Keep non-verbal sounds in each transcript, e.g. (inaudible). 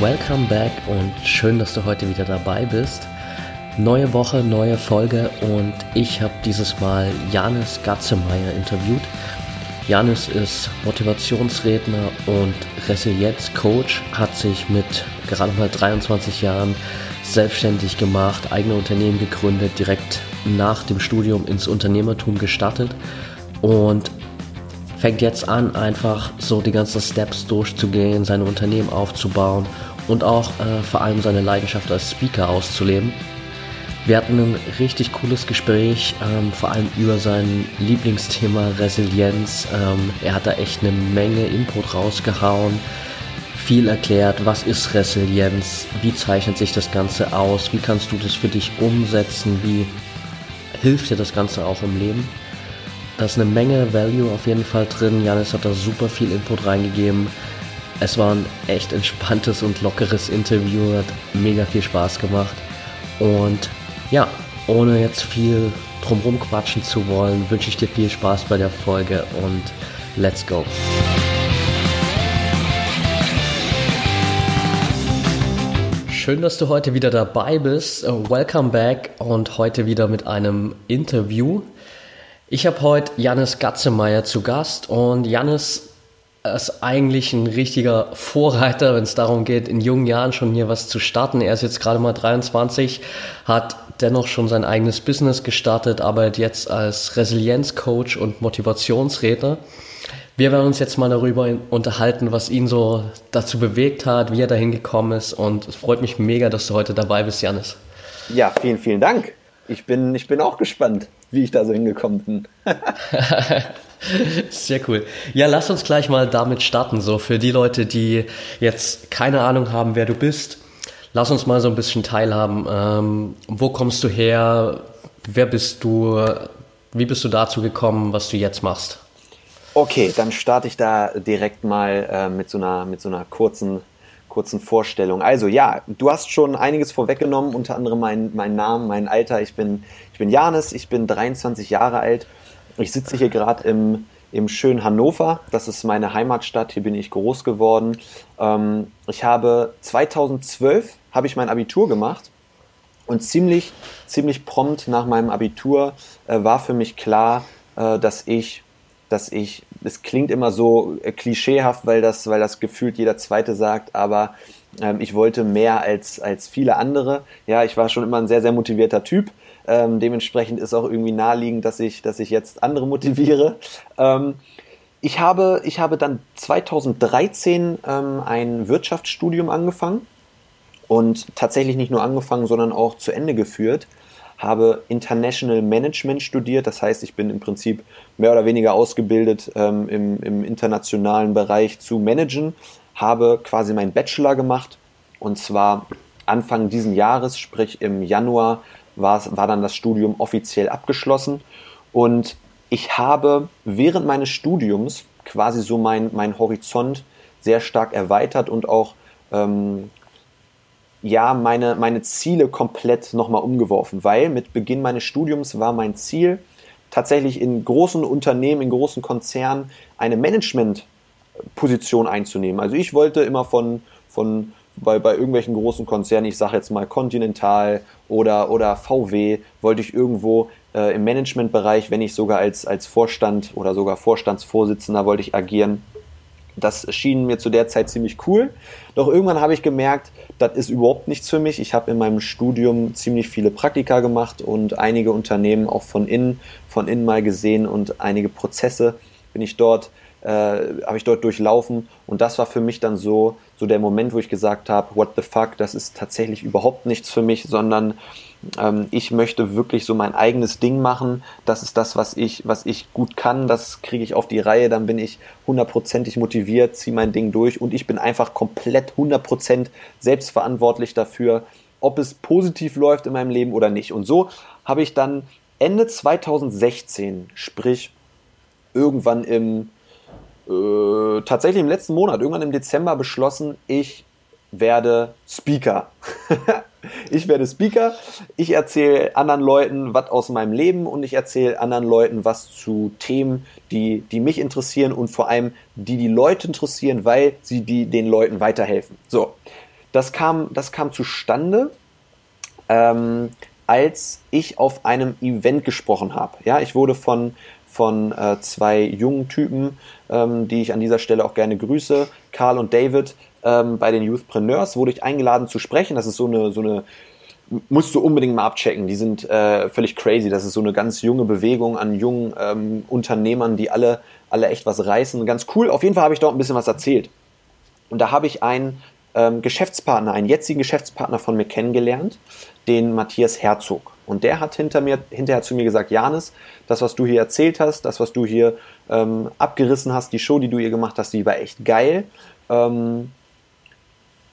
Welcome back und schön, dass du heute wieder dabei bist. Neue Woche, neue Folge und ich habe dieses Mal Janis Gatzemeyer interviewt. Janis ist Motivationsredner und Resilienzcoach, hat sich mit gerade mal 23 Jahren selbstständig gemacht, eigene Unternehmen gegründet, direkt nach dem Studium ins Unternehmertum gestartet und fängt jetzt an, einfach so die ganzen Steps durchzugehen, seine Unternehmen aufzubauen und auch äh, vor allem seine Leidenschaft als Speaker auszuleben. Wir hatten ein richtig cooles Gespräch, ähm, vor allem über sein Lieblingsthema Resilienz. Ähm, er hat da echt eine Menge Input rausgehauen, viel erklärt, was ist Resilienz, wie zeichnet sich das Ganze aus, wie kannst du das für dich umsetzen, wie hilft dir das Ganze auch im Leben. Da ist eine Menge Value auf jeden Fall drin. Janis hat da super viel Input reingegeben. Es war ein echt entspanntes und lockeres Interview, hat mega viel Spaß gemacht. Und ja, ohne jetzt viel drumherum quatschen zu wollen, wünsche ich dir viel Spaß bei der Folge und let's go. Schön, dass du heute wieder dabei bist. Welcome back und heute wieder mit einem Interview. Ich habe heute Jannis Gatzemeyer zu Gast und Jannis ist eigentlich ein richtiger Vorreiter, wenn es darum geht, in jungen Jahren schon hier was zu starten. Er ist jetzt gerade mal 23, hat dennoch schon sein eigenes Business gestartet, arbeitet jetzt als Resilienzcoach und Motivationsredner. Wir werden uns jetzt mal darüber unterhalten, was ihn so dazu bewegt hat, wie er dahin gekommen ist und es freut mich mega, dass du heute dabei bist, Janis. Ja, vielen, vielen Dank. Ich bin, ich bin auch gespannt wie ich da so hingekommen bin. (laughs) Sehr cool. Ja, lass uns gleich mal damit starten. So für die Leute, die jetzt keine Ahnung haben, wer du bist, lass uns mal so ein bisschen teilhaben. Ähm, wo kommst du her? Wer bist du? Wie bist du dazu gekommen, was du jetzt machst? Okay, dann starte ich da direkt mal äh, mit, so einer, mit so einer kurzen kurzen Vorstellung. Also ja, du hast schon einiges vorweggenommen, unter anderem meinen mein Namen, mein Alter. Ich bin, ich bin Janis, ich bin 23 Jahre alt. Ich sitze hier gerade im, im schönen Hannover. Das ist meine Heimatstadt. Hier bin ich groß geworden. Ähm, ich habe 2012 habe ich mein Abitur gemacht und ziemlich, ziemlich prompt nach meinem Abitur äh, war für mich klar, äh, dass ich dass ich, es klingt immer so äh, klischeehaft, weil das, weil das gefühlt jeder Zweite sagt, aber ähm, ich wollte mehr als, als viele andere. Ja, ich war schon immer ein sehr, sehr motivierter Typ. Ähm, dementsprechend ist auch irgendwie naheliegend, dass ich, dass ich jetzt andere motiviere. Ähm, ich habe, ich habe dann 2013 ähm, ein Wirtschaftsstudium angefangen und tatsächlich nicht nur angefangen, sondern auch zu Ende geführt habe International Management studiert. Das heißt, ich bin im Prinzip mehr oder weniger ausgebildet ähm, im, im internationalen Bereich zu managen, habe quasi meinen Bachelor gemacht. Und zwar Anfang diesen Jahres, sprich im Januar, war, dann das Studium offiziell abgeschlossen. Und ich habe während meines Studiums quasi so mein, mein Horizont sehr stark erweitert und auch ähm, ja, meine, meine Ziele komplett nochmal umgeworfen, weil mit Beginn meines Studiums war mein Ziel, tatsächlich in großen Unternehmen, in großen Konzernen eine Managementposition einzunehmen. Also ich wollte immer von, von bei, bei irgendwelchen großen Konzernen, ich sage jetzt mal Continental oder, oder VW, wollte ich irgendwo äh, im Managementbereich, wenn ich sogar als, als Vorstand oder sogar Vorstandsvorsitzender wollte ich agieren. Das schien mir zu der Zeit ziemlich cool. Doch irgendwann habe ich gemerkt, das ist überhaupt nichts für mich. Ich habe in meinem Studium ziemlich viele Praktika gemacht und einige Unternehmen auch von innen, von innen mal gesehen und einige Prozesse bin ich dort, äh, habe ich dort durchlaufen. Und das war für mich dann so, so der Moment, wo ich gesagt habe, what the fuck, das ist tatsächlich überhaupt nichts für mich, sondern ähm, ich möchte wirklich so mein eigenes Ding machen. Das ist das, was ich, was ich gut kann. Das kriege ich auf die Reihe. Dann bin ich hundertprozentig motiviert, ziehe mein Ding durch und ich bin einfach komplett hundertprozent selbstverantwortlich dafür, ob es positiv läuft in meinem Leben oder nicht. Und so habe ich dann Ende 2016, sprich irgendwann im äh, tatsächlich im letzten Monat, irgendwann im Dezember beschlossen, ich werde Speaker. (laughs) ich werde Speaker. Ich erzähle anderen Leuten was aus meinem Leben und ich erzähle anderen Leuten was zu Themen, die, die mich interessieren und vor allem die die Leute interessieren, weil sie die, den Leuten weiterhelfen. So, das kam, das kam zustande, ähm, als ich auf einem Event gesprochen habe. Ja, ich wurde von von äh, zwei jungen Typen, ähm, die ich an dieser Stelle auch gerne grüße, Karl und David, ähm, bei den Youthpreneurs wurde ich eingeladen zu sprechen. Das ist so eine, so eine musst du unbedingt mal abchecken. Die sind äh, völlig crazy. Das ist so eine ganz junge Bewegung an jungen ähm, Unternehmern, die alle, alle echt was reißen. Ganz cool. Auf jeden Fall habe ich dort ein bisschen was erzählt. Und da habe ich einen ähm, Geschäftspartner, einen jetzigen Geschäftspartner von mir kennengelernt, den Matthias Herzog. Und der hat hinter mir, hinterher zu mir gesagt, Janis, das, was du hier erzählt hast, das, was du hier ähm, abgerissen hast, die Show, die du hier gemacht hast, die war echt geil. Ähm,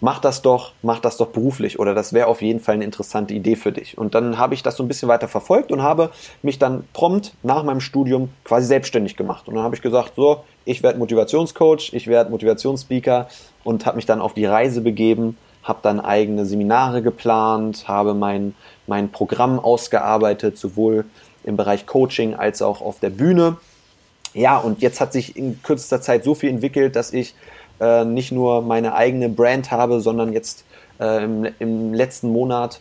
mach das doch, mach das doch beruflich oder das wäre auf jeden Fall eine interessante Idee für dich. Und dann habe ich das so ein bisschen weiter verfolgt und habe mich dann prompt nach meinem Studium quasi selbstständig gemacht. Und dann habe ich gesagt, so, ich werde Motivationscoach, ich werde Motivationsspeaker und habe mich dann auf die Reise begeben, habe dann eigene Seminare geplant, habe mein, mein Programm ausgearbeitet, sowohl im Bereich Coaching als auch auf der Bühne. Ja, und jetzt hat sich in kürzester Zeit so viel entwickelt, dass ich äh, nicht nur meine eigene Brand habe, sondern jetzt äh, im, im, letzten Monat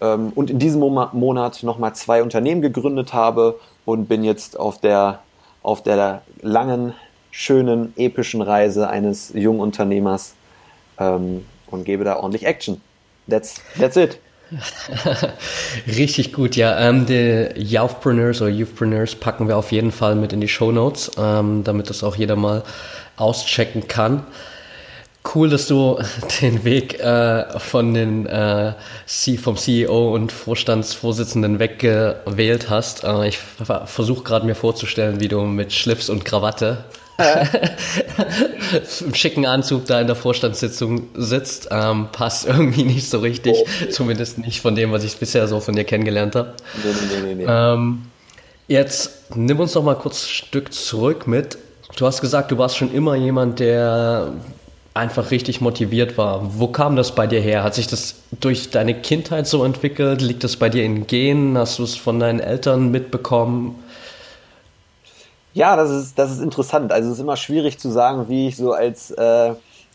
ähm, und in diesem Mo Monat nochmal zwei Unternehmen gegründet habe und bin jetzt auf der, auf der langen, schönen, epischen Reise eines jungen Unternehmers ähm, und gebe da ordentlich Action. That's, that's it. (laughs) Richtig gut, ja. Ähm, die Youthpreneurs oder Youthpreneurs packen wir auf jeden Fall mit in die Show Notes, ähm, damit das auch jeder mal auschecken kann. Cool, dass du (laughs) den Weg äh, von den äh, C vom CEO und Vorstandsvorsitzenden weggewählt hast. Äh, ich versuche gerade mir vorzustellen, wie du mit Schlips und Krawatte im schicken Anzug da in der Vorstandssitzung sitzt, ähm, passt irgendwie nicht so richtig. Oh. Zumindest nicht von dem, was ich bisher so von dir kennengelernt habe. Nee, nee, nee, ähm, jetzt nimm uns noch mal kurz ein Stück zurück mit. Du hast gesagt, du warst schon immer jemand, der einfach richtig motiviert war. Wo kam das bei dir her? Hat sich das durch deine Kindheit so entwickelt? Liegt das bei dir in Genen? Hast du es von deinen Eltern mitbekommen? Ja, das ist, das ist interessant. Also es ist immer schwierig zu sagen, wie ich so als, äh,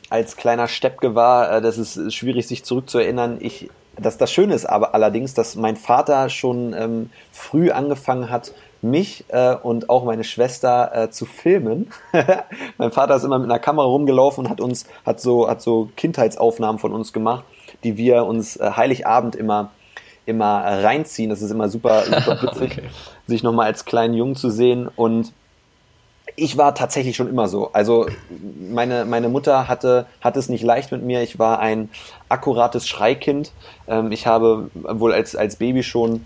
als kleiner Steppke war. Äh, das ist schwierig, sich zurückzuerinnern. Ich, das, das Schöne ist aber allerdings, dass mein Vater schon ähm, früh angefangen hat, mich äh, und auch meine Schwester äh, zu filmen. (laughs) mein Vater ist immer mit einer Kamera rumgelaufen und hat uns, hat so, hat so Kindheitsaufnahmen von uns gemacht, die wir uns äh, Heiligabend immer immer reinziehen. Das ist immer super, super (laughs) witzig, okay. sich nochmal als kleinen Jungen zu sehen. Und ich war tatsächlich schon immer so. Also meine, meine Mutter hatte, hatte es nicht leicht mit mir. Ich war ein akkurates Schreikind. Ähm, ich habe wohl als, als Baby schon,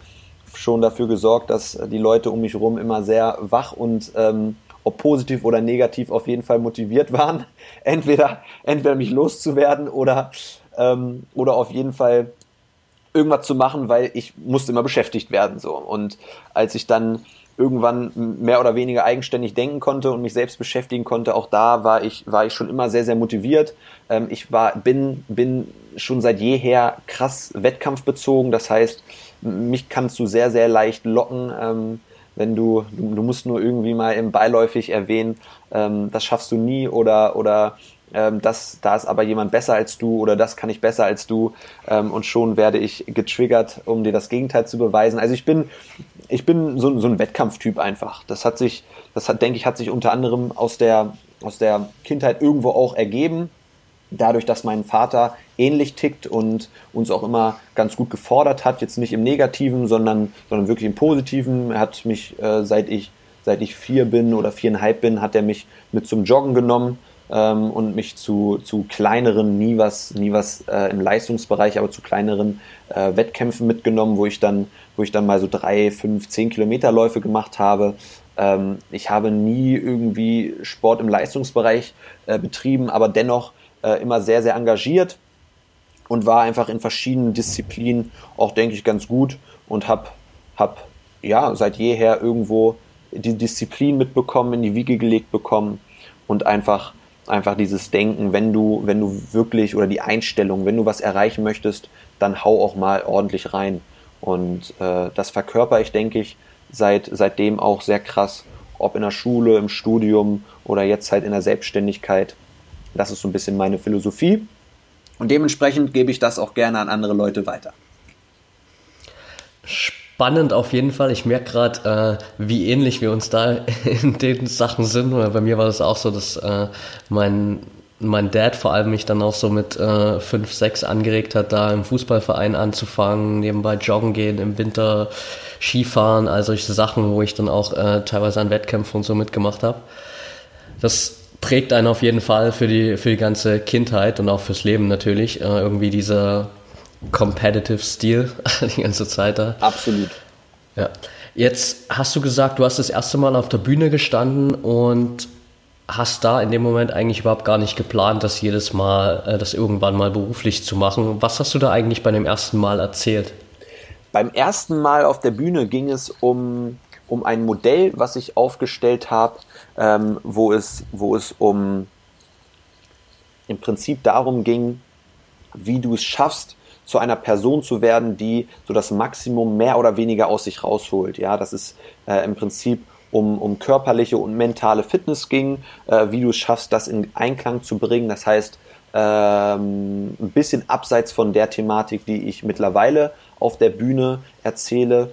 schon dafür gesorgt, dass die Leute um mich herum immer sehr wach und ähm, ob positiv oder negativ auf jeden Fall motiviert waren. (laughs) Entweder, entweder mich loszuwerden oder, ähm, oder auf jeden Fall irgendwas zu machen, weil ich musste immer beschäftigt werden. So. Und als ich dann irgendwann mehr oder weniger eigenständig denken konnte und mich selbst beschäftigen konnte. Auch da war ich, war ich schon immer sehr, sehr motiviert. Ähm, ich war, bin, bin schon seit jeher krass wettkampfbezogen. Das heißt, mich kannst du sehr, sehr leicht locken. Ähm, wenn du, du, musst nur irgendwie mal im beiläufig erwähnen, ähm, das schaffst du nie oder, oder ähm, das, da ist aber jemand besser als du oder das kann ich besser als du ähm, und schon werde ich getriggert, um dir das Gegenteil zu beweisen. Also ich bin, ich bin so, so ein Wettkampftyp einfach. Das hat sich, das hat, denke ich, hat sich unter anderem aus der, aus der Kindheit irgendwo auch ergeben. Dadurch, dass mein Vater ähnlich tickt und uns auch immer ganz gut gefordert hat, jetzt nicht im Negativen, sondern, sondern wirklich im Positiven. Er hat mich, äh, seit ich, seit ich vier bin oder viereinhalb bin, hat er mich mit zum Joggen genommen ähm, und mich zu, zu kleineren, nie was, nie was äh, im Leistungsbereich, aber zu kleineren äh, Wettkämpfen mitgenommen, wo ich dann, wo ich dann mal so drei, fünf, zehn Kilometerläufe gemacht habe. Ähm, ich habe nie irgendwie Sport im Leistungsbereich äh, betrieben, aber dennoch äh, immer sehr, sehr engagiert und war einfach in verschiedenen Disziplinen auch, denke ich, ganz gut und habe hab, ja seit jeher irgendwo die Disziplin mitbekommen, in die Wiege gelegt bekommen und einfach einfach dieses Denken, wenn du wenn du wirklich oder die Einstellung, wenn du was erreichen möchtest, dann hau auch mal ordentlich rein und äh, das verkörper ich, denke ich, seit seitdem auch sehr krass, ob in der Schule, im Studium oder jetzt halt in der Selbstständigkeit. Das ist so ein bisschen meine Philosophie und dementsprechend gebe ich das auch gerne an andere Leute weiter. Spannend auf jeden Fall. Ich merke gerade, äh, wie ähnlich wir uns da (laughs) in den Sachen sind. Oder bei mir war das auch so, dass äh, mein, mein Dad vor allem mich dann auch so mit äh, 5, 6 angeregt hat, da im Fußballverein anzufangen, nebenbei joggen gehen, im Winter Skifahren, all solche Sachen, wo ich dann auch äh, teilweise an Wettkämpfen und so mitgemacht habe. Das prägt einen auf jeden Fall für die, für die ganze Kindheit und auch fürs Leben natürlich. Äh, irgendwie dieser competitive Stil (laughs) die ganze Zeit da. Absolut. Ja. Jetzt hast du gesagt, du hast das erste Mal auf der Bühne gestanden und hast da in dem Moment eigentlich überhaupt gar nicht geplant, das jedes Mal, äh, das irgendwann mal beruflich zu machen. Was hast du da eigentlich bei dem ersten Mal erzählt? Beim ersten Mal auf der Bühne ging es um, um ein Modell, was ich aufgestellt habe, ähm, wo, es, wo es um im Prinzip darum ging, wie du es schaffst, zu einer Person zu werden, die so das Maximum mehr oder weniger aus sich rausholt. Ja, das ist äh, im Prinzip um, um körperliche und mentale Fitness ging, äh, wie du es schaffst, das in Einklang zu bringen. Das heißt, ähm, ein bisschen abseits von der Thematik, die ich mittlerweile auf der Bühne erzähle.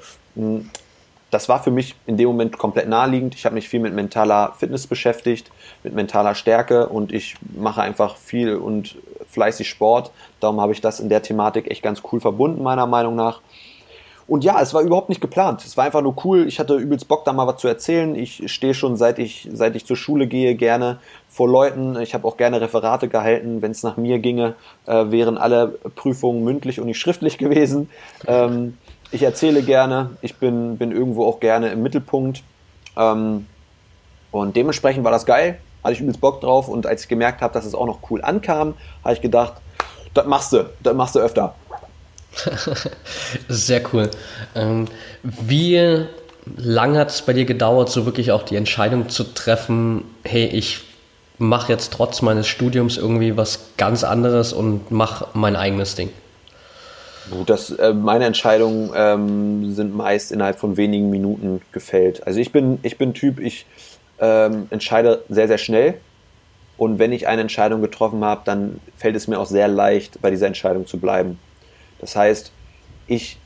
Das war für mich in dem Moment komplett naheliegend. Ich habe mich viel mit mentaler Fitness beschäftigt, mit mentaler Stärke und ich mache einfach viel und fleißig Sport. Darum habe ich das in der Thematik echt ganz cool verbunden, meiner Meinung nach. Und ja, es war überhaupt nicht geplant. Es war einfach nur cool. Ich hatte übelst Bock, da mal was zu erzählen. Ich stehe schon, seit ich, seit ich zur Schule gehe, gerne vor Leuten. Ich habe auch gerne Referate gehalten. Wenn es nach mir ginge, äh, wären alle Prüfungen mündlich und nicht schriftlich gewesen. Ähm, ich erzähle gerne, ich bin, bin irgendwo auch gerne im Mittelpunkt. Ähm, und dementsprechend war das geil, hatte ich übelst Bock drauf und als ich gemerkt habe, dass es auch noch cool ankam, habe ich gedacht, das machst du, das machst du öfter. (laughs) Sehr cool. Ähm, wie lang hat es bei dir gedauert, so wirklich auch die Entscheidung zu treffen, hey, ich mache jetzt trotz meines Studiums irgendwie was ganz anderes und mache mein eigenes Ding? Das, äh, meine Entscheidungen ähm, sind meist innerhalb von wenigen Minuten gefällt. Also ich bin, ich bin Typ, ich ähm, entscheide sehr, sehr schnell. Und wenn ich eine Entscheidung getroffen habe, dann fällt es mir auch sehr leicht, bei dieser Entscheidung zu bleiben. Das heißt, ich,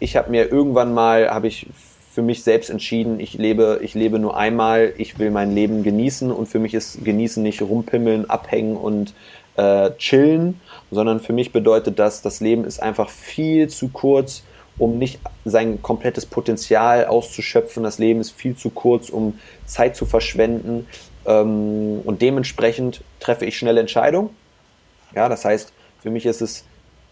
ich habe mir irgendwann mal, habe ich für mich selbst entschieden, ich lebe, ich lebe nur einmal, ich will mein Leben genießen und für mich ist genießen nicht rumpimmeln, abhängen und äh, chillen, sondern für mich bedeutet das, das Leben ist einfach viel zu kurz, um nicht sein komplettes Potenzial auszuschöpfen. Das Leben ist viel zu kurz, um Zeit zu verschwenden. Ähm, und dementsprechend treffe ich schnelle Entscheidungen. Ja, das heißt, für mich ist es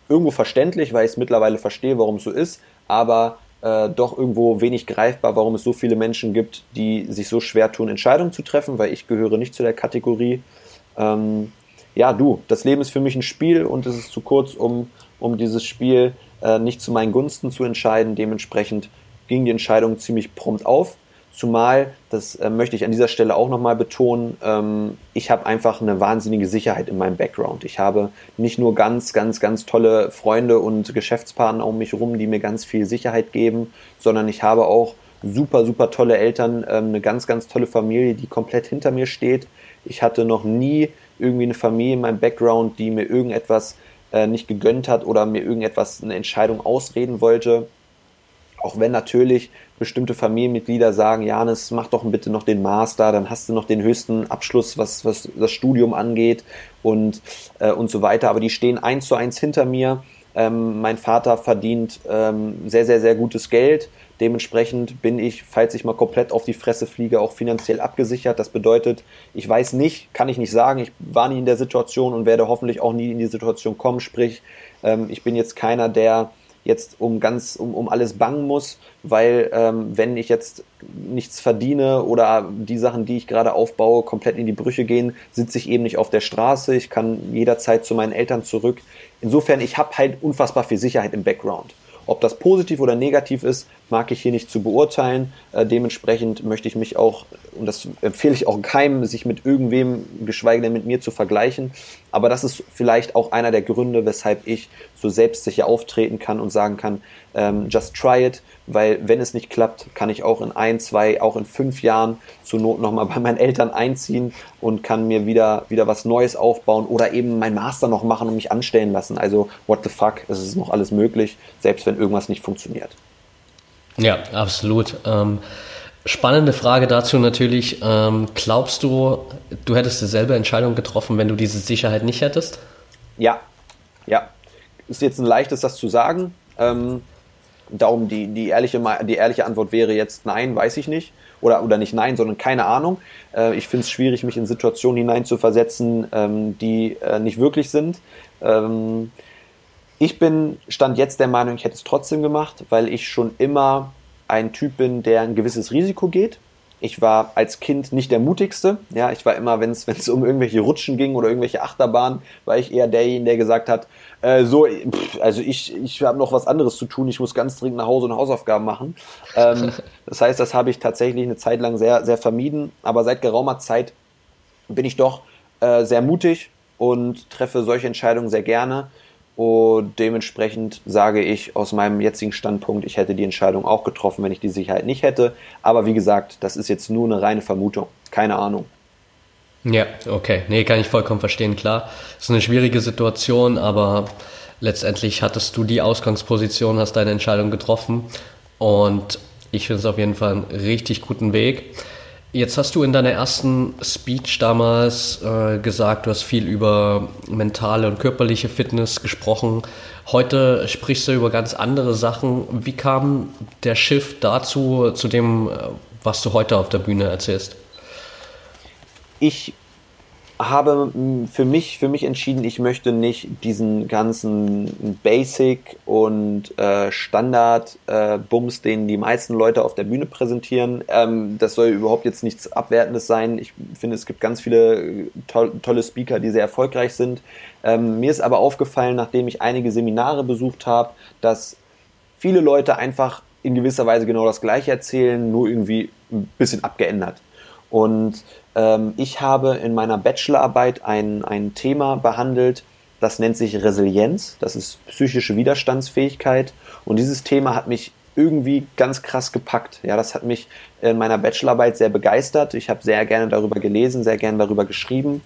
irgendwo verständlich, weil ich es mittlerweile verstehe, warum es so ist, aber äh, doch irgendwo wenig greifbar, warum es so viele Menschen gibt, die sich so schwer tun, Entscheidungen zu treffen, weil ich gehöre nicht zu der Kategorie. Ähm, ja, du, das Leben ist für mich ein Spiel und es ist zu kurz, um, um dieses Spiel äh, nicht zu meinen Gunsten zu entscheiden. Dementsprechend ging die Entscheidung ziemlich prompt auf. Zumal, das äh, möchte ich an dieser Stelle auch nochmal betonen, ähm, ich habe einfach eine wahnsinnige Sicherheit in meinem Background. Ich habe nicht nur ganz, ganz, ganz tolle Freunde und Geschäftspartner um mich herum, die mir ganz viel Sicherheit geben, sondern ich habe auch super, super tolle Eltern, ähm, eine ganz, ganz tolle Familie, die komplett hinter mir steht. Ich hatte noch nie irgendwie eine Familie in meinem Background, die mir irgendetwas äh, nicht gegönnt hat oder mir irgendetwas, eine Entscheidung ausreden wollte. Auch wenn natürlich bestimmte Familienmitglieder sagen, Janis, mach doch bitte noch den Master, dann hast du noch den höchsten Abschluss, was, was das Studium angeht und, äh, und so weiter. Aber die stehen eins zu eins hinter mir Ähm, mein Vater verdient ähm, sehr, sehr, sehr gutes Geld. Dementsprechend bin ich, falls ich mal komplett auf die Fresse fliege, auch finanziell abgesichert. Das bedeutet, ich weiß nicht, kann ich nicht sagen, ich war nie in der Situation und werde hoffentlich auch nie in die Situation kommen. Sprich, ähm, ich bin jetzt keiner, der jetzt um ganz um, um alles bangen muss, weil ähm, wenn ich jetzt nichts verdiene oder die Sachen, die ich gerade aufbaue, komplett in die Brüche gehen, sitze ich eben nicht auf der Straße. Ich kann jederzeit zu meinen Eltern zurück. Insofern, ich habe halt unfassbar viel Sicherheit im Background. Ob das positiv oder negativ ist, mag ich hier nicht zu beurteilen. Äh, dementsprechend möchte ich mich auch, und das empfehle ich auch keinem, sich mit irgendwem, geschweige denn mit mir zu vergleichen. Aber das ist vielleicht auch einer der Gründe, weshalb ich so selbstsicher auftreten kann und sagen kann, ähm, just try it, weil wenn es nicht klappt, kann ich auch in ein, zwei, auch in fünf Jahren zur Not nochmal bei meinen Eltern einziehen und kann mir wieder, wieder was Neues aufbauen oder eben mein Master noch machen und mich anstellen lassen. Also what the fuck, es ist noch alles möglich, selbst wenn irgendwas nicht funktioniert. Ja, absolut. Ähm, spannende Frage dazu natürlich. Ähm, glaubst du, du hättest dieselbe Entscheidung getroffen, wenn du diese Sicherheit nicht hättest? Ja, ja. Ist jetzt ein leichtes, das zu sagen. Ähm, darum die, die, ehrliche, die ehrliche Antwort wäre jetzt nein, weiß ich nicht. Oder, oder nicht nein, sondern keine Ahnung. Äh, ich finde es schwierig, mich in Situationen hineinzuversetzen, ähm, die äh, nicht wirklich sind. Ähm, ich bin, stand jetzt der Meinung, ich hätte es trotzdem gemacht, weil ich schon immer ein Typ bin, der ein gewisses Risiko geht. Ich war als Kind nicht der mutigste. Ja, ich war immer, wenn es um irgendwelche Rutschen ging oder irgendwelche Achterbahnen, war ich eher derjenige, der gesagt hat, äh, so, pff, also ich, ich habe noch was anderes zu tun. Ich muss ganz dringend nach Hause und Hausaufgaben machen. Ähm, (laughs) das heißt, das habe ich tatsächlich eine Zeit lang sehr, sehr vermieden. Aber seit geraumer Zeit bin ich doch äh, sehr mutig und treffe solche Entscheidungen sehr gerne. Und dementsprechend sage ich aus meinem jetzigen Standpunkt, ich hätte die Entscheidung auch getroffen, wenn ich die Sicherheit nicht hätte. Aber wie gesagt, das ist jetzt nur eine reine Vermutung. Keine Ahnung. Ja, okay. Nee, kann ich vollkommen verstehen, klar. Es ist eine schwierige Situation, aber letztendlich hattest du die Ausgangsposition, hast deine Entscheidung getroffen. Und ich finde es auf jeden Fall einen richtig guten Weg. Jetzt hast du in deiner ersten Speech damals äh, gesagt, du hast viel über mentale und körperliche Fitness gesprochen. Heute sprichst du über ganz andere Sachen. Wie kam der Shift dazu, zu dem, äh, was du heute auf der Bühne erzählst? Ich habe für mich, für mich entschieden, ich möchte nicht diesen ganzen Basic und äh, Standard-Bums, äh, den die meisten Leute auf der Bühne präsentieren. Ähm, das soll überhaupt jetzt nichts Abwertendes sein. Ich finde, es gibt ganz viele to tolle Speaker, die sehr erfolgreich sind. Ähm, mir ist aber aufgefallen, nachdem ich einige Seminare besucht habe, dass viele Leute einfach in gewisser Weise genau das Gleiche erzählen, nur irgendwie ein bisschen abgeändert. Und ich habe in meiner Bachelorarbeit ein, ein Thema behandelt, das nennt sich Resilienz, das ist psychische Widerstandsfähigkeit. Und dieses Thema hat mich irgendwie ganz krass gepackt. Ja, das hat mich in meiner Bachelorarbeit sehr begeistert. Ich habe sehr gerne darüber gelesen, sehr gerne darüber geschrieben.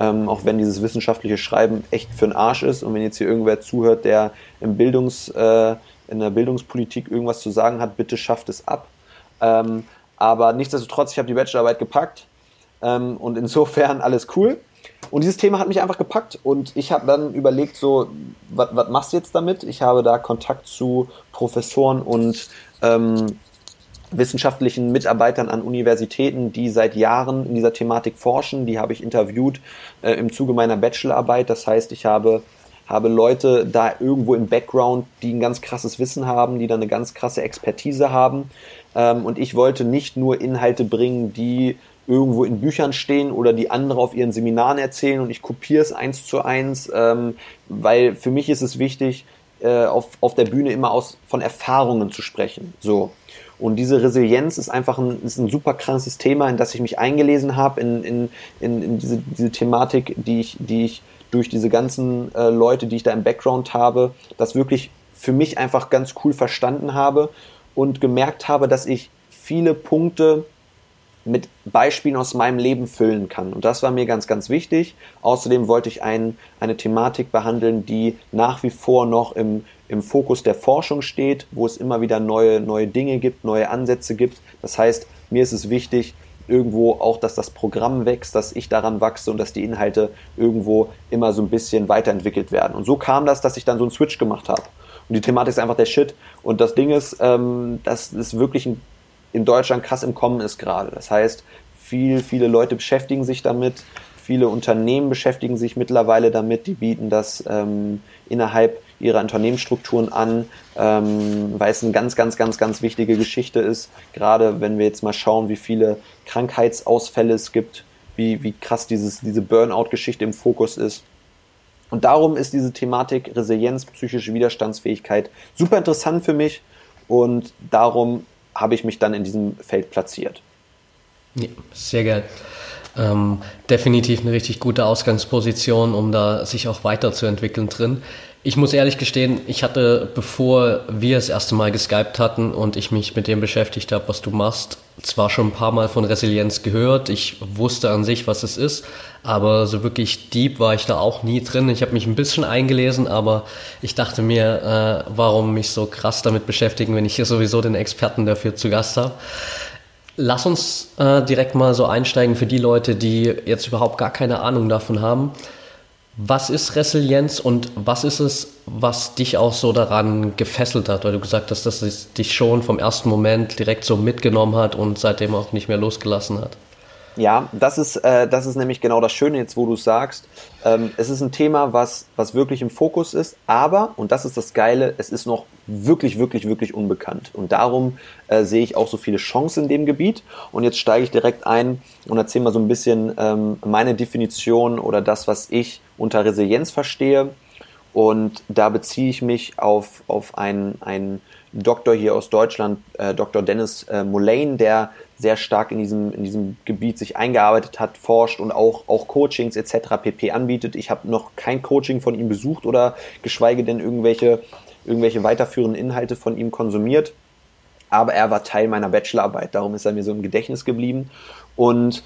Ähm, auch wenn dieses wissenschaftliche Schreiben echt für den Arsch ist und wenn jetzt hier irgendwer zuhört, der im Bildungs, äh, in der Bildungspolitik irgendwas zu sagen hat, bitte schafft es ab. Ähm, aber nichtsdestotrotz, ich habe die Bachelorarbeit gepackt ähm, und insofern alles cool. Und dieses Thema hat mich einfach gepackt und ich habe dann überlegt, so, was machst du jetzt damit? Ich habe da Kontakt zu Professoren und ähm, wissenschaftlichen Mitarbeitern an Universitäten, die seit Jahren in dieser Thematik forschen. Die habe ich interviewt äh, im Zuge meiner Bachelorarbeit. Das heißt, ich habe, habe Leute da irgendwo im Background, die ein ganz krasses Wissen haben, die da eine ganz krasse Expertise haben. Ähm, und ich wollte nicht nur Inhalte bringen, die irgendwo in Büchern stehen oder die andere auf ihren Seminaren erzählen und ich kopiere es eins zu eins, ähm, weil für mich ist es wichtig, äh, auf, auf der Bühne immer aus, von Erfahrungen zu sprechen. So. Und diese Resilienz ist einfach ein, ist ein super krasses Thema, in das ich mich eingelesen habe, in, in, in, in diese, diese Thematik, die ich, die ich durch diese ganzen äh, Leute, die ich da im Background habe, das wirklich für mich einfach ganz cool verstanden habe und gemerkt habe, dass ich viele Punkte mit Beispielen aus meinem Leben füllen kann. Und das war mir ganz, ganz wichtig. Außerdem wollte ich ein, eine Thematik behandeln, die nach wie vor noch im, im Fokus der Forschung steht, wo es immer wieder neue, neue Dinge gibt, neue Ansätze gibt. Das heißt, mir ist es wichtig, irgendwo auch, dass das Programm wächst, dass ich daran wachse und dass die Inhalte irgendwo immer so ein bisschen weiterentwickelt werden. Und so kam das, dass ich dann so einen Switch gemacht habe. Und die Thematik ist einfach der Shit. Und das Ding ist, ähm, dass es wirklich ein, in Deutschland krass im Kommen ist gerade. Das heißt, viel, viele Leute beschäftigen sich damit. Viele Unternehmen beschäftigen sich mittlerweile damit. Die bieten das ähm, innerhalb ihrer Unternehmensstrukturen an, ähm, weil es eine ganz, ganz, ganz, ganz wichtige Geschichte ist. Gerade wenn wir jetzt mal schauen, wie viele Krankheitsausfälle es gibt, wie, wie krass dieses, diese Burnout-Geschichte im Fokus ist. Und darum ist diese Thematik Resilienz, psychische Widerstandsfähigkeit super interessant für mich und darum habe ich mich dann in diesem Feld platziert. Ja, sehr geil. Ähm, definitiv eine richtig gute Ausgangsposition, um da sich auch weiterzuentwickeln drin. Ich muss ehrlich gestehen, ich hatte, bevor wir das erste Mal geskypt hatten und ich mich mit dem beschäftigt habe, was du machst, zwar schon ein paar Mal von Resilienz gehört. Ich wusste an sich, was es ist, aber so wirklich deep war ich da auch nie drin. Ich habe mich ein bisschen eingelesen, aber ich dachte mir, äh, warum mich so krass damit beschäftigen, wenn ich hier sowieso den Experten dafür zu Gast habe. Lass uns äh, direkt mal so einsteigen für die Leute, die jetzt überhaupt gar keine Ahnung davon haben. Was ist Resilienz und was ist es, was dich auch so daran gefesselt hat? Weil du gesagt hast, dass es dich schon vom ersten Moment direkt so mitgenommen hat und seitdem auch nicht mehr losgelassen hat. Ja, das ist, äh, das ist nämlich genau das Schöne jetzt, wo du sagst. Ähm, es ist ein Thema, was, was wirklich im Fokus ist, aber, und das ist das Geile, es ist noch wirklich, wirklich, wirklich unbekannt. Und darum äh, sehe ich auch so viele Chancen in dem Gebiet. Und jetzt steige ich direkt ein und erzähle mal so ein bisschen ähm, meine Definition oder das, was ich unter Resilienz verstehe. Und da beziehe ich mich auf, auf einen, einen Doktor hier aus Deutschland, äh, Dr. Dennis äh, Mullane, der sehr stark in diesem, in diesem Gebiet sich eingearbeitet hat, forscht und auch, auch Coachings etc. pp. anbietet. Ich habe noch kein Coaching von ihm besucht oder geschweige denn irgendwelche, irgendwelche weiterführenden Inhalte von ihm konsumiert. Aber er war Teil meiner Bachelorarbeit, darum ist er mir so im Gedächtnis geblieben. Und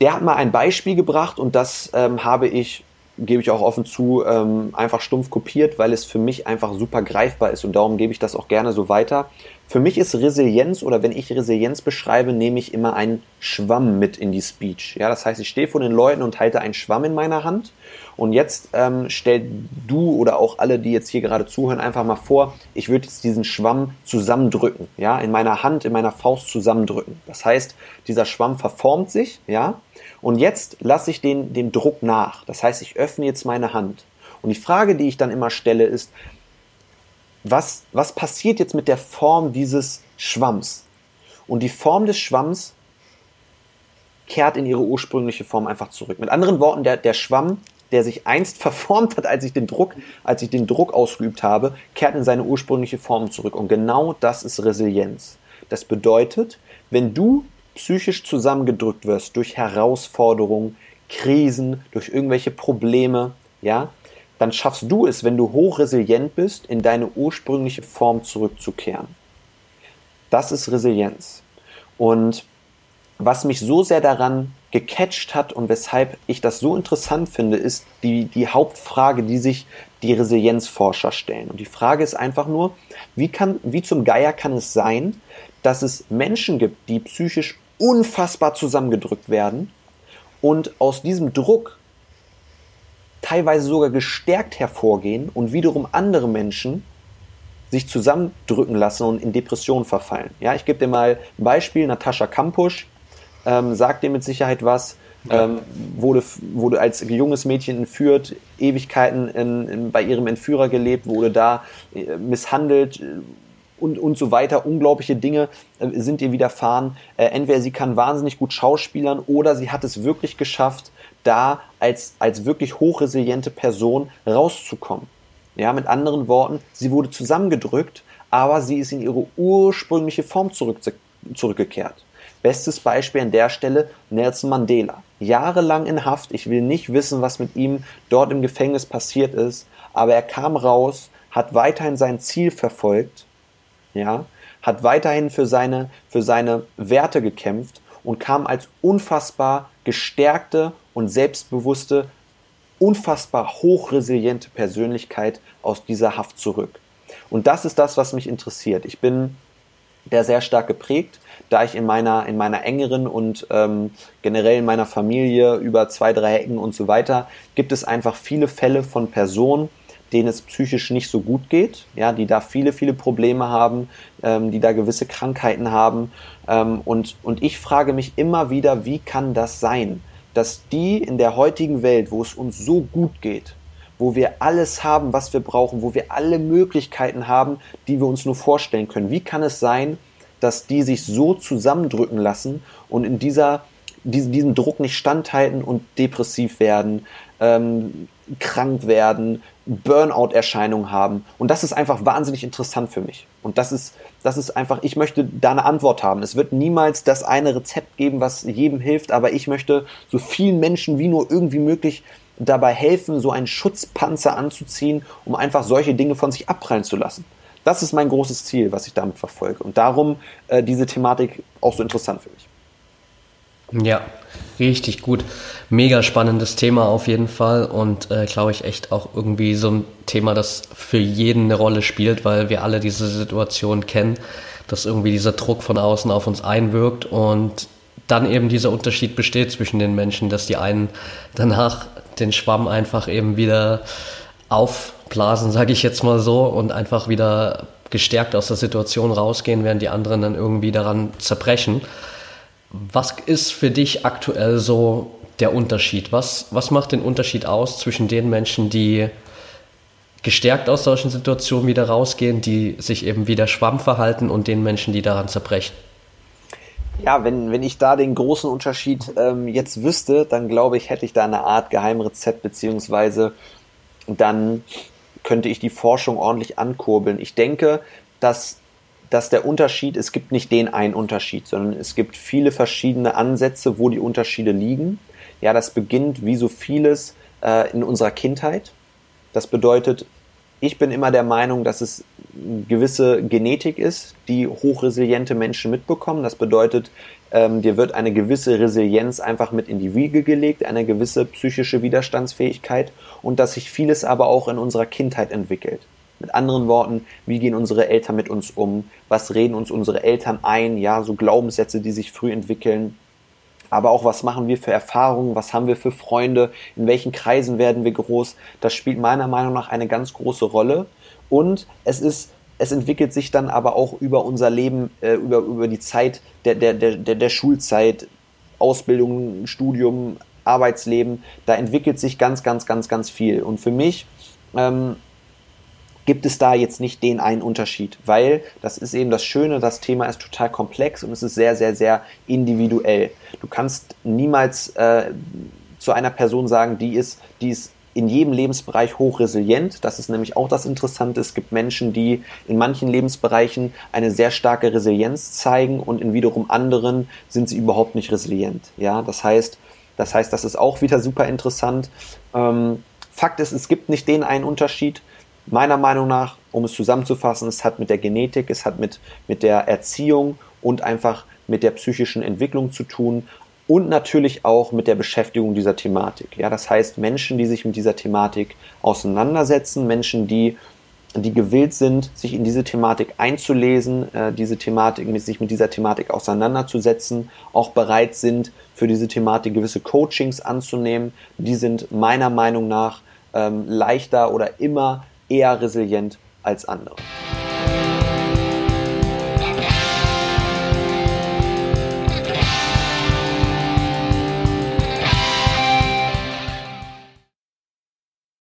der hat mal ein Beispiel gebracht und das ähm, habe ich gebe ich auch offen zu, ähm, einfach stumpf kopiert, weil es für mich einfach super greifbar ist und darum gebe ich das auch gerne so weiter. Für mich ist Resilienz oder wenn ich Resilienz beschreibe, nehme ich immer einen Schwamm mit in die Speech. Ja, das heißt, ich stehe vor den Leuten und halte einen Schwamm in meiner Hand und jetzt ähm, stell du oder auch alle, die jetzt hier gerade zuhören, einfach mal vor, ich würde jetzt diesen Schwamm zusammendrücken, ja, in meiner Hand, in meiner Faust zusammendrücken. Das heißt, dieser Schwamm verformt sich, ja, und jetzt lasse ich den, dem Druck nach. Das heißt, ich öffne jetzt meine Hand. Und die Frage, die ich dann immer stelle, ist, was, was passiert jetzt mit der Form dieses Schwamms? Und die Form des Schwamms kehrt in ihre ursprüngliche Form einfach zurück. Mit anderen Worten, der, der Schwamm, der sich einst (laughs) verformt hat, als ich den Druck, als ich den Druck ausgeübt habe, kehrt in seine ursprüngliche Form zurück. Und genau das ist Resilienz. Das bedeutet, wenn du psychisch zusammengedrückt wirst durch Herausforderungen, Krisen, durch irgendwelche Probleme, ja, dann schaffst du es, wenn du hochresilient bist, in deine ursprüngliche Form zurückzukehren. Das ist Resilienz. Und was mich so sehr daran gecatcht hat und weshalb ich das so interessant finde, ist die, die Hauptfrage, die sich die Resilienzforscher stellen. Und die Frage ist einfach nur, wie, kann, wie zum Geier kann es sein, dass es Menschen gibt, die psychisch unfassbar zusammengedrückt werden und aus diesem Druck teilweise sogar gestärkt hervorgehen und wiederum andere Menschen sich zusammendrücken lassen und in Depressionen verfallen. Ja, ich gebe dir mal ein Beispiel. Natascha Kampusch ähm, sagt dir mit Sicherheit was. Ähm, wurde, wurde als junges Mädchen entführt, Ewigkeiten in, in, bei ihrem Entführer gelebt, wurde da äh, misshandelt, und, und so weiter. Unglaubliche Dinge äh, sind ihr widerfahren. Äh, entweder sie kann wahnsinnig gut schauspielern oder sie hat es wirklich geschafft, da als, als wirklich hochresiliente Person rauszukommen. Ja, mit anderen Worten, sie wurde zusammengedrückt, aber sie ist in ihre ursprüngliche Form zurück, zurückgekehrt. Bestes Beispiel an der Stelle Nelson Mandela. Jahrelang in Haft. Ich will nicht wissen, was mit ihm dort im Gefängnis passiert ist, aber er kam raus, hat weiterhin sein Ziel verfolgt ja, hat weiterhin für seine, für seine Werte gekämpft und kam als unfassbar gestärkte und selbstbewusste, unfassbar hochresiliente Persönlichkeit aus dieser Haft zurück. Und das ist das, was mich interessiert. Ich bin der sehr stark geprägt, da ich in meiner, in meiner engeren und ähm, generell in meiner Familie über zwei, drei Ecken und so weiter, gibt es einfach viele Fälle von Personen, denen es psychisch nicht so gut geht, ja, die da viele, viele Probleme haben, ähm, die da gewisse Krankheiten haben. Ähm, und, und ich frage mich immer wieder, wie kann das sein, dass die in der heutigen Welt, wo es uns so gut geht, wo wir alles haben, was wir brauchen, wo wir alle Möglichkeiten haben, die wir uns nur vorstellen können. Wie kann es sein, dass die sich so zusammendrücken lassen und in dieser, diesem, Druck nicht standhalten und depressiv werden, ähm, krank werden, Burnout-Erscheinungen haben. Und das ist einfach wahnsinnig interessant für mich. Und das ist, das ist einfach, ich möchte da eine Antwort haben. Es wird niemals das eine Rezept geben, was jedem hilft, aber ich möchte so vielen Menschen wie nur irgendwie möglich dabei helfen, so einen Schutzpanzer anzuziehen, um einfach solche Dinge von sich abprallen zu lassen. Das ist mein großes Ziel, was ich damit verfolge. Und darum äh, diese Thematik auch so interessant für mich. Ja, richtig gut. Mega spannendes Thema auf jeden Fall und äh, glaube ich echt auch irgendwie so ein Thema, das für jeden eine Rolle spielt, weil wir alle diese Situation kennen, dass irgendwie dieser Druck von außen auf uns einwirkt und dann eben dieser Unterschied besteht zwischen den Menschen, dass die einen danach den Schwamm einfach eben wieder aufblasen, (laughs) sage ich jetzt mal so, und einfach wieder gestärkt aus der Situation rausgehen, während die anderen dann irgendwie daran zerbrechen. Was ist für dich aktuell so der Unterschied? Was, was macht den Unterschied aus zwischen den Menschen, die gestärkt aus solchen Situationen wieder rausgehen, die sich eben wieder Schwamm verhalten und den Menschen, die daran zerbrechen? Ja, wenn, wenn ich da den großen Unterschied ähm, jetzt wüsste, dann glaube ich, hätte ich da eine Art Geheimrezept, beziehungsweise dann könnte ich die Forschung ordentlich ankurbeln. Ich denke, dass, dass der Unterschied, es gibt nicht den einen Unterschied, sondern es gibt viele verschiedene Ansätze, wo die Unterschiede liegen. Ja, das beginnt wie so vieles äh, in unserer Kindheit. Das bedeutet, ich bin immer der Meinung, dass es gewisse Genetik ist, die hochresiliente Menschen mitbekommen. Das bedeutet, ähm, dir wird eine gewisse Resilienz einfach mit in die Wiege gelegt, eine gewisse psychische Widerstandsfähigkeit und dass sich vieles aber auch in unserer Kindheit entwickelt. Mit anderen Worten, wie gehen unsere Eltern mit uns um? Was reden uns unsere Eltern ein? Ja, so Glaubenssätze, die sich früh entwickeln aber auch was machen wir für Erfahrungen, was haben wir für Freunde, in welchen Kreisen werden wir groß, das spielt meiner Meinung nach eine ganz große Rolle und es ist es entwickelt sich dann aber auch über unser Leben, äh, über, über die Zeit der, der, der, der Schulzeit, Ausbildung, Studium, Arbeitsleben, da entwickelt sich ganz, ganz, ganz, ganz viel. Und für mich ähm, gibt es da jetzt nicht den einen Unterschied, weil das ist eben das Schöne, das Thema ist total komplex und es ist sehr, sehr, sehr individuell. Du kannst niemals äh, zu einer Person sagen, die ist, die ist in jedem Lebensbereich hochresilient. Das ist nämlich auch das Interessante. Es gibt Menschen, die in manchen Lebensbereichen eine sehr starke Resilienz zeigen und in wiederum anderen sind sie überhaupt nicht resilient. Ja, das heißt, das heißt, das ist auch wieder super interessant. Ähm, Fakt ist, es gibt nicht den einen Unterschied meiner Meinung nach, um es zusammenzufassen, es hat mit der Genetik, es hat mit, mit der Erziehung und einfach mit der psychischen Entwicklung zu tun und natürlich auch mit der Beschäftigung dieser Thematik. Ja, das heißt, Menschen, die sich mit dieser Thematik auseinandersetzen, Menschen, die die gewillt sind, sich in diese Thematik einzulesen, äh, diese Thematik, sich mit dieser Thematik auseinanderzusetzen, auch bereit sind, für diese Thematik gewisse Coachings anzunehmen, die sind meiner Meinung nach ähm, leichter oder immer eher resilient als andere.